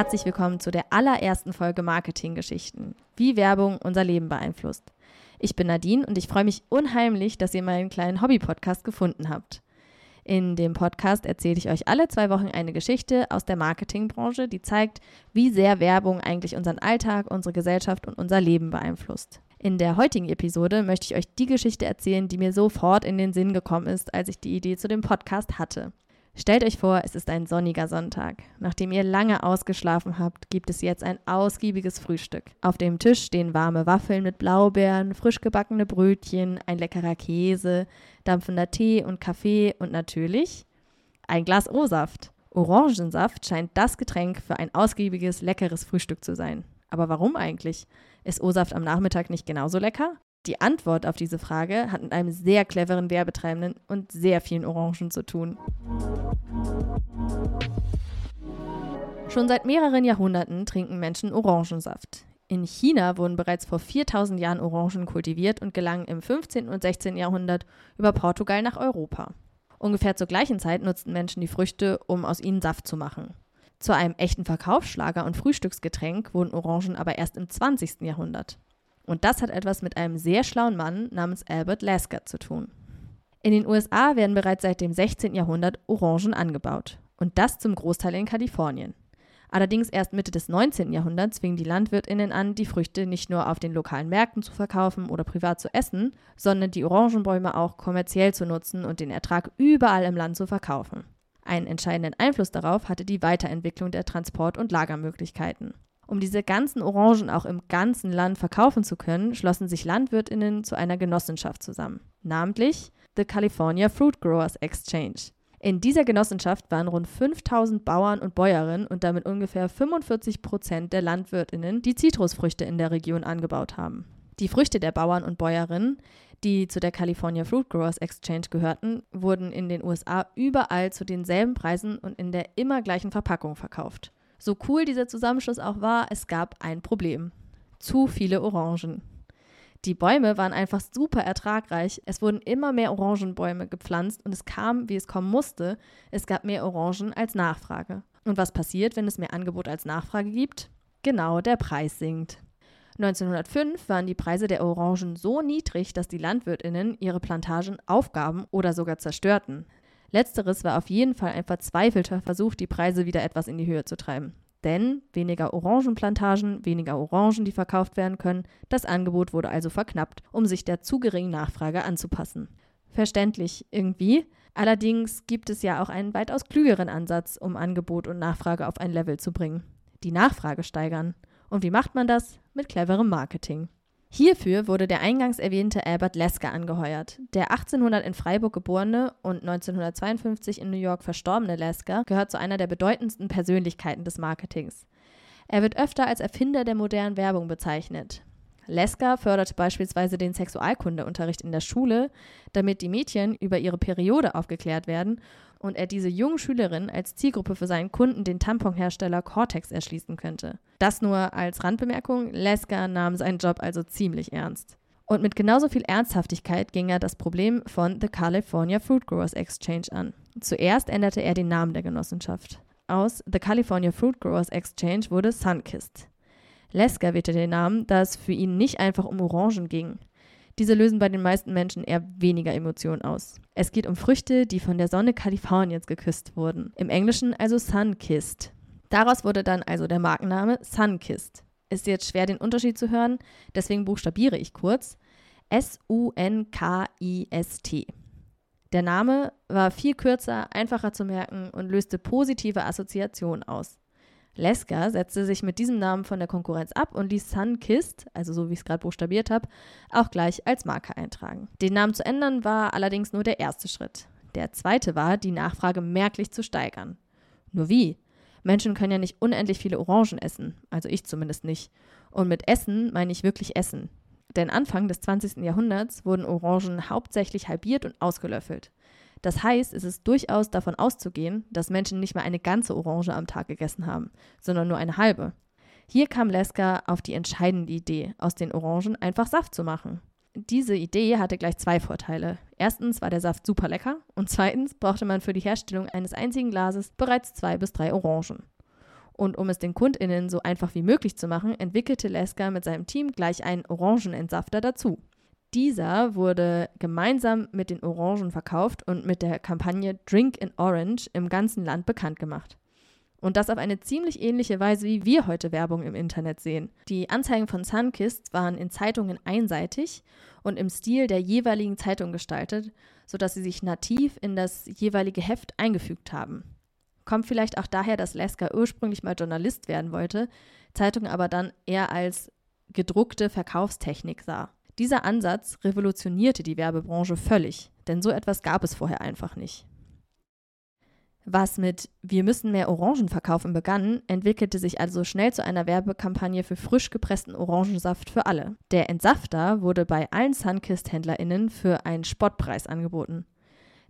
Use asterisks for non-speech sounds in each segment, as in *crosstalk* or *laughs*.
Herzlich willkommen zu der allerersten Folge Marketinggeschichten, wie Werbung unser Leben beeinflusst. Ich bin Nadine und ich freue mich unheimlich, dass ihr meinen kleinen Hobby-Podcast gefunden habt. In dem Podcast erzähle ich euch alle zwei Wochen eine Geschichte aus der Marketingbranche, die zeigt, wie sehr Werbung eigentlich unseren Alltag, unsere Gesellschaft und unser Leben beeinflusst. In der heutigen Episode möchte ich euch die Geschichte erzählen, die mir sofort in den Sinn gekommen ist, als ich die Idee zu dem Podcast hatte. Stellt euch vor, es ist ein sonniger Sonntag. Nachdem ihr lange ausgeschlafen habt, gibt es jetzt ein ausgiebiges Frühstück. Auf dem Tisch stehen warme Waffeln mit Blaubeeren, frisch gebackene Brötchen, ein leckerer Käse, dampfender Tee und Kaffee und natürlich ein Glas O-Saft. Orangensaft scheint das Getränk für ein ausgiebiges, leckeres Frühstück zu sein. Aber warum eigentlich? Ist O-Saft am Nachmittag nicht genauso lecker? Die Antwort auf diese Frage hat mit einem sehr cleveren Werbetreibenden und sehr vielen Orangen zu tun. Schon seit mehreren Jahrhunderten trinken Menschen Orangensaft. In China wurden bereits vor 4000 Jahren Orangen kultiviert und gelangen im 15. und 16. Jahrhundert über Portugal nach Europa. Ungefähr zur gleichen Zeit nutzten Menschen die Früchte, um aus ihnen Saft zu machen. Zu einem echten Verkaufsschlager und Frühstücksgetränk wurden Orangen aber erst im 20. Jahrhundert. Und das hat etwas mit einem sehr schlauen Mann namens Albert Lasker zu tun. In den USA werden bereits seit dem 16. Jahrhundert Orangen angebaut. Und das zum Großteil in Kalifornien. Allerdings erst Mitte des 19. Jahrhunderts fingen die Landwirtinnen an, die Früchte nicht nur auf den lokalen Märkten zu verkaufen oder privat zu essen, sondern die Orangenbäume auch kommerziell zu nutzen und den Ertrag überall im Land zu verkaufen. Einen entscheidenden Einfluss darauf hatte die Weiterentwicklung der Transport- und Lagermöglichkeiten. Um diese ganzen Orangen auch im ganzen Land verkaufen zu können, schlossen sich Landwirtinnen zu einer Genossenschaft zusammen, namentlich the California Fruit Growers Exchange. In dieser Genossenschaft waren rund 5000 Bauern und Bäuerinnen und damit ungefähr 45 Prozent der Landwirtinnen, die Zitrusfrüchte in der Region angebaut haben. Die Früchte der Bauern und Bäuerinnen, die zu der California Fruit Growers Exchange gehörten, wurden in den USA überall zu denselben Preisen und in der immer gleichen Verpackung verkauft. So cool dieser Zusammenschluss auch war, es gab ein Problem. Zu viele Orangen. Die Bäume waren einfach super ertragreich. Es wurden immer mehr Orangenbäume gepflanzt und es kam, wie es kommen musste. Es gab mehr Orangen als Nachfrage. Und was passiert, wenn es mehr Angebot als Nachfrage gibt? Genau, der Preis sinkt. 1905 waren die Preise der Orangen so niedrig, dass die Landwirtinnen ihre Plantagen aufgaben oder sogar zerstörten. Letzteres war auf jeden Fall ein verzweifelter Versuch, die Preise wieder etwas in die Höhe zu treiben. Denn weniger Orangenplantagen, weniger Orangen, die verkauft werden können, das Angebot wurde also verknappt, um sich der zu geringen Nachfrage anzupassen. Verständlich irgendwie. Allerdings gibt es ja auch einen weitaus klügeren Ansatz, um Angebot und Nachfrage auf ein Level zu bringen. Die Nachfrage steigern. Und wie macht man das? Mit cleverem Marketing. Hierfür wurde der eingangs erwähnte Albert Lesker angeheuert. Der 1800 in Freiburg geborene und 1952 in New York verstorbene Lesker gehört zu einer der bedeutendsten Persönlichkeiten des Marketings. Er wird öfter als Erfinder der modernen Werbung bezeichnet. Lesker förderte beispielsweise den Sexualkundeunterricht in der Schule, damit die Mädchen über ihre Periode aufgeklärt werden und er diese jungen Schülerinnen als Zielgruppe für seinen Kunden, den Tamponhersteller Cortex, erschließen könnte. Das nur als Randbemerkung, Lesker nahm seinen Job also ziemlich ernst. Und mit genauso viel Ernsthaftigkeit ging er das Problem von The California Fruit Growers Exchange an. Zuerst änderte er den Namen der Genossenschaft. Aus The California Fruit Growers Exchange wurde Sunkist. Lesker wählte den Namen, da es für ihn nicht einfach um Orangen ging. Diese lösen bei den meisten Menschen eher weniger Emotionen aus. Es geht um Früchte, die von der Sonne Kaliforniens geküsst wurden. Im Englischen also Sunkissed. Daraus wurde dann also der Markenname Sunkissed. Ist jetzt schwer den Unterschied zu hören, deswegen buchstabiere ich kurz. S-U-N-K-I-S-T. Der Name war viel kürzer, einfacher zu merken und löste positive Assoziationen aus. Leska setzte sich mit diesem Namen von der Konkurrenz ab und ließ Sunkist, also so wie ich es gerade buchstabiert habe, auch gleich als Marke eintragen. Den Namen zu ändern war allerdings nur der erste Schritt. Der zweite war, die Nachfrage merklich zu steigern. Nur wie? Menschen können ja nicht unendlich viele Orangen essen, also ich zumindest nicht. Und mit Essen meine ich wirklich Essen. Denn Anfang des 20. Jahrhunderts wurden Orangen hauptsächlich halbiert und ausgelöffelt. Das heißt, es ist durchaus davon auszugehen, dass Menschen nicht mal eine ganze Orange am Tag gegessen haben, sondern nur eine halbe. Hier kam Leska auf die entscheidende Idee, aus den Orangen einfach Saft zu machen. Diese Idee hatte gleich zwei Vorteile. Erstens war der Saft super lecker und zweitens brauchte man für die Herstellung eines einzigen Glases bereits zwei bis drei Orangen. Und um es den KundInnen so einfach wie möglich zu machen, entwickelte Lesker mit seinem Team gleich einen Orangenentsafter dazu. Dieser wurde gemeinsam mit den Orangen verkauft und mit der Kampagne Drink in Orange im ganzen Land bekannt gemacht. Und das auf eine ziemlich ähnliche Weise, wie wir heute Werbung im Internet sehen. Die Anzeigen von Sunkist waren in Zeitungen einseitig und im Stil der jeweiligen Zeitung gestaltet, sodass sie sich nativ in das jeweilige Heft eingefügt haben. Kommt vielleicht auch daher, dass Lesker ursprünglich mal Journalist werden wollte, Zeitung aber dann eher als gedruckte Verkaufstechnik sah. Dieser Ansatz revolutionierte die Werbebranche völlig, denn so etwas gab es vorher einfach nicht. Was mit Wir müssen mehr Orangen verkaufen begann, entwickelte sich also schnell zu einer Werbekampagne für frisch gepressten Orangensaft für alle. Der Entsafter wurde bei allen Sunkist-HändlerInnen für einen Spottpreis angeboten.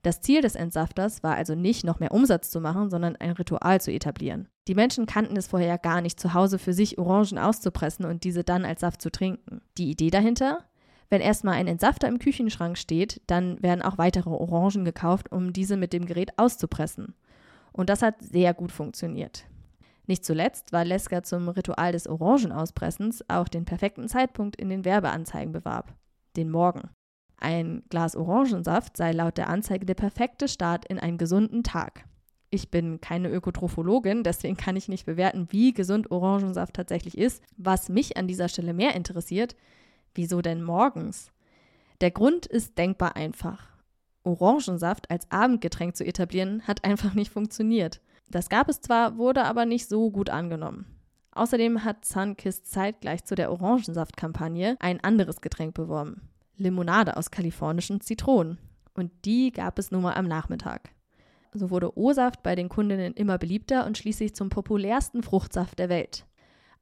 Das Ziel des Entsafters war also nicht, noch mehr Umsatz zu machen, sondern ein Ritual zu etablieren. Die Menschen kannten es vorher gar nicht, zu Hause für sich Orangen auszupressen und diese dann als Saft zu trinken. Die Idee dahinter? Wenn erstmal ein Entsafter im Küchenschrank steht, dann werden auch weitere Orangen gekauft, um diese mit dem Gerät auszupressen. Und das hat sehr gut funktioniert. Nicht zuletzt, weil Lesker zum Ritual des Orangenauspressens auch den perfekten Zeitpunkt in den Werbeanzeigen bewarb. Den Morgen. Ein Glas Orangensaft sei laut der Anzeige der perfekte Start in einen gesunden Tag. Ich bin keine Ökotrophologin, deswegen kann ich nicht bewerten, wie gesund Orangensaft tatsächlich ist. Was mich an dieser Stelle mehr interessiert, Wieso denn morgens? Der Grund ist denkbar einfach. Orangensaft als Abendgetränk zu etablieren, hat *laughs* einfach nicht funktioniert. Das gab es zwar, wurde aber nicht so gut angenommen. Außerdem hat Sunkist zeitgleich zu der Orangensaftkampagne ein anderes Getränk beworben. Limonade aus kalifornischen Zitronen. Und die gab es nun mal am Nachmittag. So wurde O-Saft bei den Kundinnen immer beliebter und schließlich zum populärsten Fruchtsaft der Welt.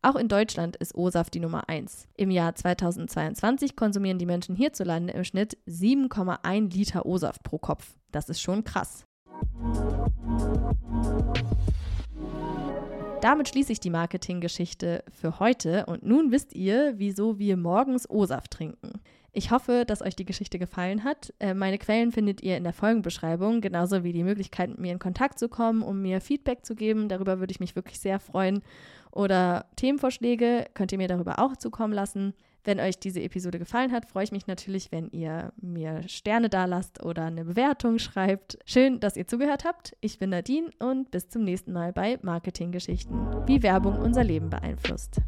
Auch in Deutschland ist O-Saft die Nummer 1. Im Jahr 2022 konsumieren die Menschen hierzulande im Schnitt 7,1 Liter O-Saft pro Kopf. Das ist schon krass. Damit schließe ich die Marketinggeschichte für heute und nun wisst ihr, wieso wir morgens O-Saft trinken. Ich hoffe, dass euch die Geschichte gefallen hat. Äh, meine Quellen findet ihr in der Folgenbeschreibung, genauso wie die Möglichkeit, mit mir in Kontakt zu kommen, um mir Feedback zu geben. Darüber würde ich mich wirklich sehr freuen. Oder Themenvorschläge könnt ihr mir darüber auch zukommen lassen. Wenn euch diese Episode gefallen hat, freue ich mich natürlich, wenn ihr mir Sterne dalasst oder eine Bewertung schreibt. Schön, dass ihr zugehört habt. Ich bin Nadine und bis zum nächsten Mal bei Marketinggeschichten, wie Werbung unser Leben beeinflusst.